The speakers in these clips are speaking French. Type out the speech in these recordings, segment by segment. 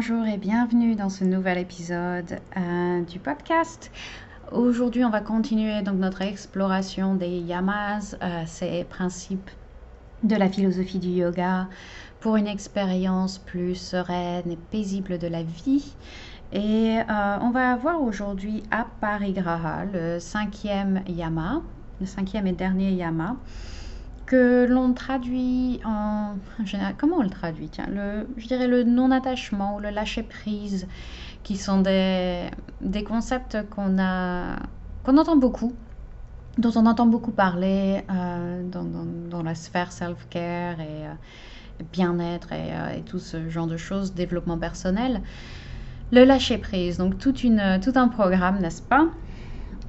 Bonjour et bienvenue dans ce nouvel épisode euh, du podcast. Aujourd'hui, on va continuer donc notre exploration des yamas, euh, ces principes de la philosophie du yoga pour une expérience plus sereine et paisible de la vie. Et euh, on va voir aujourd'hui Aparigraha, le cinquième yama, le cinquième et dernier yama que l'on traduit en, comment on le traduit Tiens, le, je dirais le non-attachement ou le lâcher-prise, qui sont des, des concepts qu'on a qu'on entend beaucoup, dont on entend beaucoup parler euh, dans, dans, la sphère self-care et euh, bien-être et, euh, et, tout ce genre de choses, développement personnel. Le lâcher-prise, donc toute une, tout un programme, n'est-ce pas?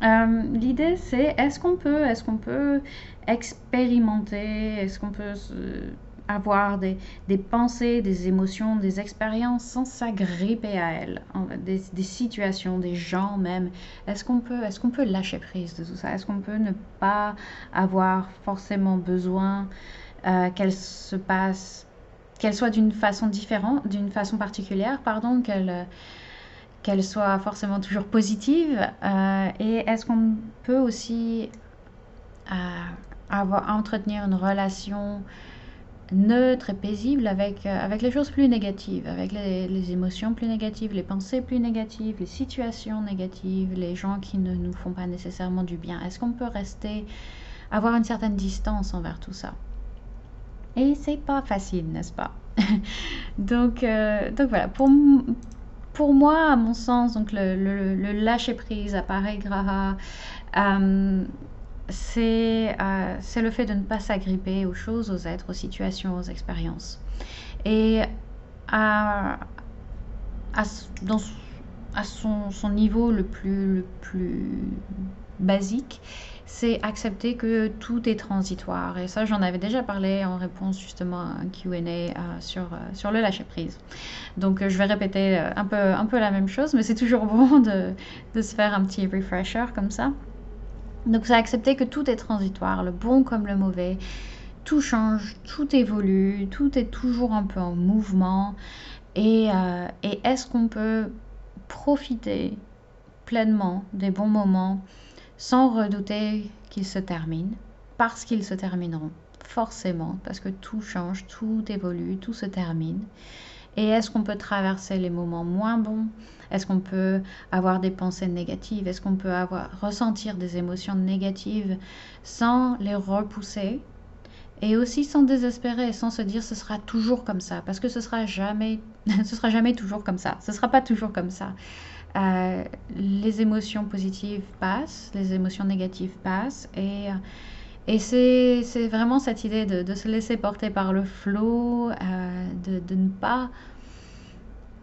L'idée, c'est est-ce qu'on peut, est-ce qu'on peut expérimenter Est-ce qu'on peut avoir des, pensées, des émotions, des expériences sans s'agripper à elles, des, des, situations, des gens même? Est-ce qu'on peut, est-ce qu'on peut lâcher prise de tout ça? Est-ce qu'on peut ne pas avoir forcément besoin euh, qu'elle se passe, qu'elle soit d'une façon différente, d'une façon particulière, pardon, qu'elle qu'elle soit forcément toujours positive euh, Et est-ce qu'on peut aussi euh, avoir, entretenir une relation neutre et paisible avec, euh, avec les choses plus négatives, avec les, les, émotions plus négatives, les pensées plus négatives, les situations négatives, les gens qui ne nous font pas nécessairement du bien? Est-ce qu'on peut rester, avoir une certaine distance envers tout ça? Et c'est pas facile, n'est-ce pas? Donc, donc voilà, pour, pour moi, à mon sens, donc le, lâcher prise, appareil Graha, euh, euh, c'est le fait de ne pas s'agripper aux choses, aux êtres, aux situations, aux expériences. Et à, à son, son, niveau le plus, le plus basique, c'est accepter que tout est transitoire. Et ça, j'en avais déjà parlé en réponse justement à un QA euh, sur, euh, sur le lâcher-prise. Donc, je vais répéter un peu, un peu la même chose, mais c'est toujours bon de, de se faire un petit refresher comme ça. Donc c'est accepter que tout est transitoire, le bon comme le mauvais. Tout change, tout évolue, tout est toujours un peu en mouvement. Euh, et est-ce qu'on peut profiter pleinement des bons moments sans redouter qu'ils se terminent Parce qu'ils se termineront, forcément, parce que tout change, tout évolue, tout se termine. Et est-ce qu'on peut traverser les moments moins bons? Est-ce qu'on peut avoir des pensées négatives? Est-ce qu'on peut avoir, ressentir des émotions négatives sans les repousser? Et aussi sans désespérer, sans se dire ce sera toujours comme ça, parce que ce sera jamais, ce sera jamais toujours comme ça. Ce sera pas toujours comme ça. Euh, les émotions positives passent, les émotions négatives passent, et et c'est vraiment cette idée de, se laisser porter par le flot, euh, de, de, ne pas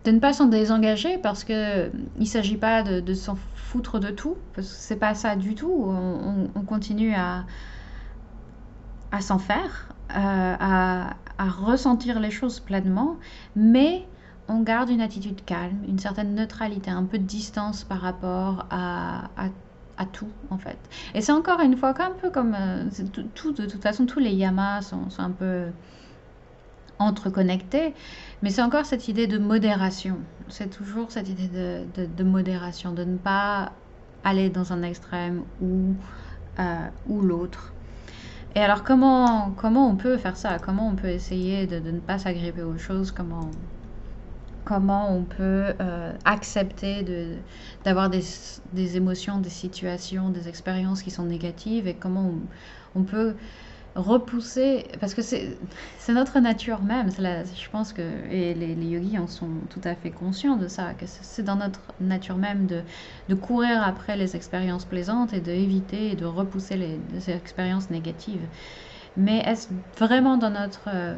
de ne pas s'en désengager parce que il s'agit pas de, de s'en foutre de tout parce que c'est pas ça du tout. On, on continue à à s'en faire, euh, à, à, ressentir les choses pleinement, mais on garde une attitude calme, une certaine neutralité, un peu de distance par rapport à, à tout en fait. Et c'est encore une fois un peu comme euh, tout, de toute façon tous les yamas sont, un peu entreconnectés, mais c'est encore cette idée de modération. C'est toujours cette idée de, de, de, modération, de ne pas aller dans un extrême ou, euh, ou l'autre. Et alors comment, comment on peut faire ça? Comment on peut essayer de, de ne pas s'agripper aux choses? Comment comment on peut euh, accepter d'avoir des, des, émotions, des situations, des expériences qui sont négatives et comment on, peut repousser, parce que c'est notre nature même, je pense que, et les, les, yogis en sont tout à fait conscients de ça, que c'est dans notre nature même de, de, courir après les expériences plaisantes et d'éviter et de repousser les, les, expériences négatives. Mais est-ce vraiment dans notre, euh,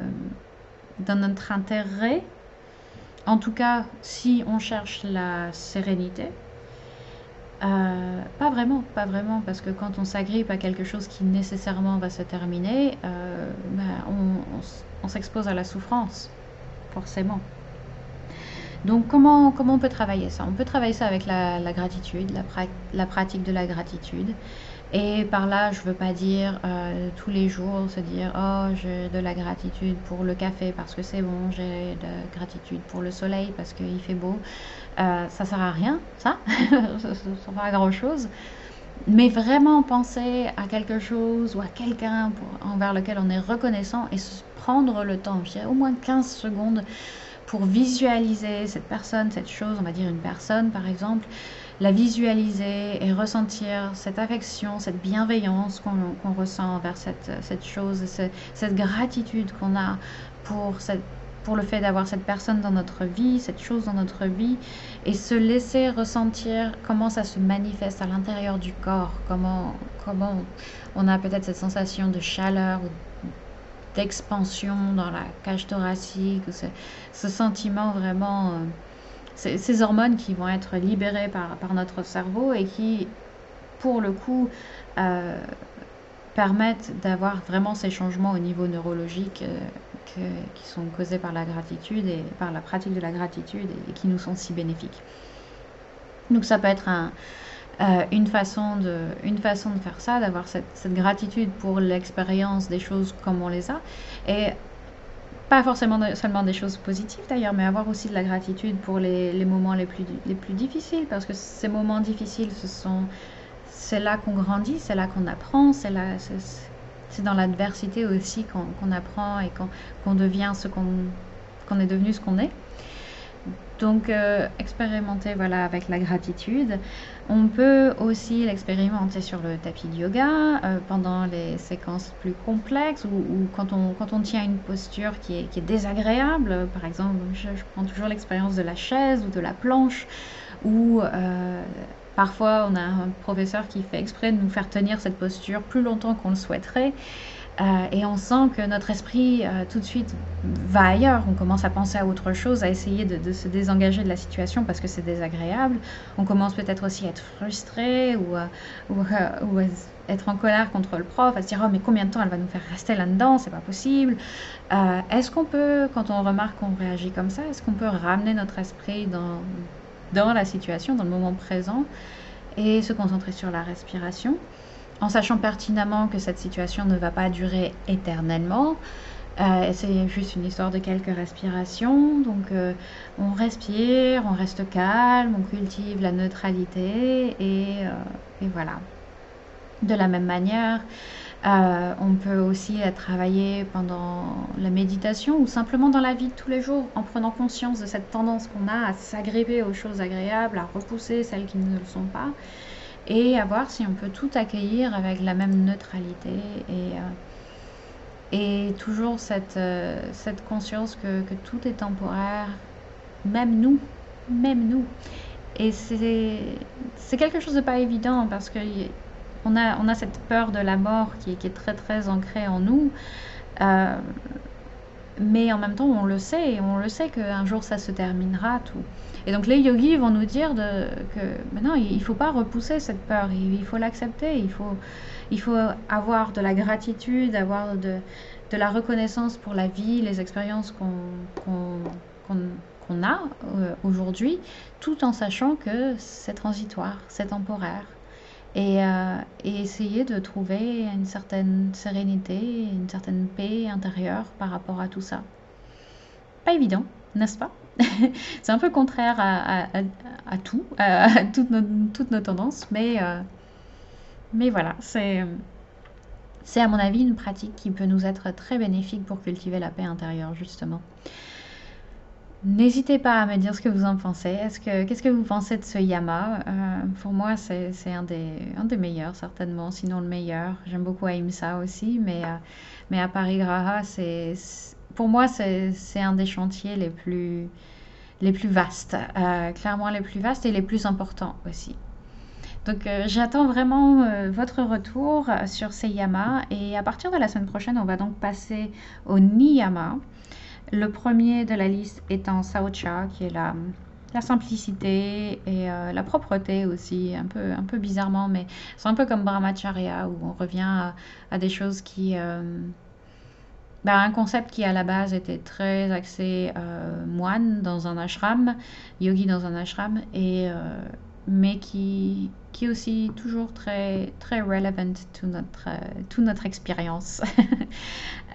dans notre intérêt en tout cas, si on cherche la sérénité, euh, pas vraiment, pas vraiment, parce que quand on s'agrippe à quelque chose qui nécessairement va se terminer, euh, ben on, s'expose à la souffrance, forcément. Donc comment, comment on peut travailler ça? On peut travailler ça avec la, gratitude, la, pratique de la gratitude. Et par là, je ne veux pas dire euh, tous les jours se dire oh j'ai de la gratitude pour le café parce que c'est bon, j'ai de la gratitude pour le soleil parce qu'il fait beau. Euh, ça sert à rien, ça, ça ne sert à grand chose. Mais vraiment penser à quelque chose ou à quelqu'un envers lequel on est reconnaissant et prendre le temps, je dirais au moins 15 secondes pour visualiser cette personne, cette chose, on va dire une personne par exemple, la visualiser et ressentir cette affection, cette bienveillance qu'on ressent envers cette, cette chose, cette, gratitude qu'on a pour, cette, pour le fait d'avoir cette personne dans notre vie, cette chose dans notre vie, et se laisser ressentir comment ça se manifeste à l'intérieur du corps, comment, comment on a peut-être cette sensation de chaleur d'expansion dans la cage thoracique, ce, sentiment vraiment... Euh, ces hormones qui vont être libérées par, par, notre cerveau et qui, pour le coup, euh, permettent d'avoir vraiment ces changements au niveau neurologique euh, qui sont causés par la gratitude et par la pratique de la gratitude et, qui nous sont si bénéfiques. Donc ça peut être un, euh, une, façon de, une façon de faire ça, d'avoir cette, gratitude pour l'expérience des choses comme on les a. Et pas forcément seulement des choses positives d'ailleurs, mais avoir aussi de la gratitude pour les, les, moments les plus, les plus difficiles, parce que ces moments difficiles, ce sont, c'est là qu'on grandit, c'est là qu'on apprend, c'est là, c'est dans l'adversité aussi qu'on apprend et qu'on devient ce qu'on est devenu, ce qu'on est. Donc, euh, expérimenter voilà, avec la gratitude. On peut aussi l'expérimenter sur le tapis de yoga euh, pendant les séquences plus complexes ou, quand, on, quand on tient une posture qui est, désagréable. Par exemple, je, prends toujours l'expérience de la chaise ou de la planche ou euh, parfois on a un professeur qui fait exprès de nous faire tenir cette posture plus longtemps qu'on le souhaiterait. Euh, et on sent que notre esprit euh, tout de suite va ailleurs. On commence à penser à autre chose, à essayer de, se désengager de la situation parce que c'est désagréable. On commence peut-être aussi à être frustré ou, à être en colère contre le prof, à se dire oh mais combien de temps elle va nous faire rester là-dedans, c'est pas possible. Euh, est-ce qu'on peut, quand on remarque qu'on réagit comme ça, est-ce qu'on peut ramener notre esprit dans la situation, dans le moment présent et se concentrer sur la respiration? En sachant pertinemment que cette situation ne va pas durer éternellement. Euh, c'est juste une histoire de quelques respirations. Donc euh, on respire, on reste calme, on cultive la neutralité et, euh, voilà. De la même manière, on peut aussi travailler pendant la méditation ou simplement dans la vie de tous les jours en prenant conscience de cette tendance qu'on a à s'agripper aux choses agréables, à repousser celles qui ne le sont pas et à voir si on peut tout accueillir avec la même neutralité et, euh, et toujours cette, euh, cette conscience que, que, tout est temporaire, même nous, même nous. Et c'est quelque chose de pas évident parce que on a, on a cette peur de la mort qui, est très très ancrée en nous. Euh, mais en même temps, on le sait, on le sait qu'un jour ça se terminera tout. Et donc les yogis vont nous dire que maintenant il ne faut pas repousser cette peur, il, faut l'accepter, il faut, il faut avoir de la gratitude, avoir de, de la reconnaissance pour la vie, les expériences qu'on a euh, aujourd'hui, tout en sachant que c'est transitoire, c'est temporaire. Et, euh, et, essayer de trouver une certaine sérénité, une certaine paix intérieure par rapport à tout ça. Pas évident, n'est-ce pas? C'est un peu contraire à, tout, à toutes nos, toutes nos tendances, mais, euh, mais voilà, c'est, c'est à mon avis une pratique qui peut nous être très bénéfique pour cultiver la paix intérieure, justement. N'hésitez pas à me dire ce que vous en pensez. Est-ce que, qu'est-ce que vous pensez de ce yama euh, Pour moi, c'est, un, des, meilleurs, certainement, sinon le meilleur. J'aime beaucoup Aimsa aussi, mais, euh, mais à Parigraha, c'est, pour moi, c'est, un des chantiers les plus, les plus vastes, euh, clairement les plus vastes et les plus importants aussi. Donc j'attends vraiment votre retour sur ces yamas et à partir de la semaine prochaine, on va donc passer au niyama. Le premier de la liste étant Saucha, qui est la, simplicité et la propreté aussi, un peu, bizarrement, mais c'est un peu comme Brahmacharya où on revient à, des choses qui bah, un concept qui à la base était très axé euh, moine dans un ashram, yogi dans un ashram, et, euh, mais qui, qui est aussi toujours très, très relevant to notre, euh, to notre expérience.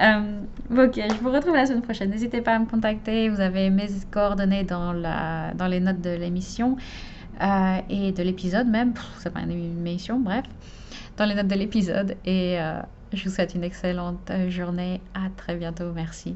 Euh, ok, je vous retrouve la semaine prochaine. N'hésitez pas à me contacter, vous avez mes coordonnées dans, la, dans les notes de l'émission euh, et de l'épisode même. C'est pas une émission, bref, dans les notes de l'épisode. Et je vous souhaite une excellente journée. À très bientôt. Merci.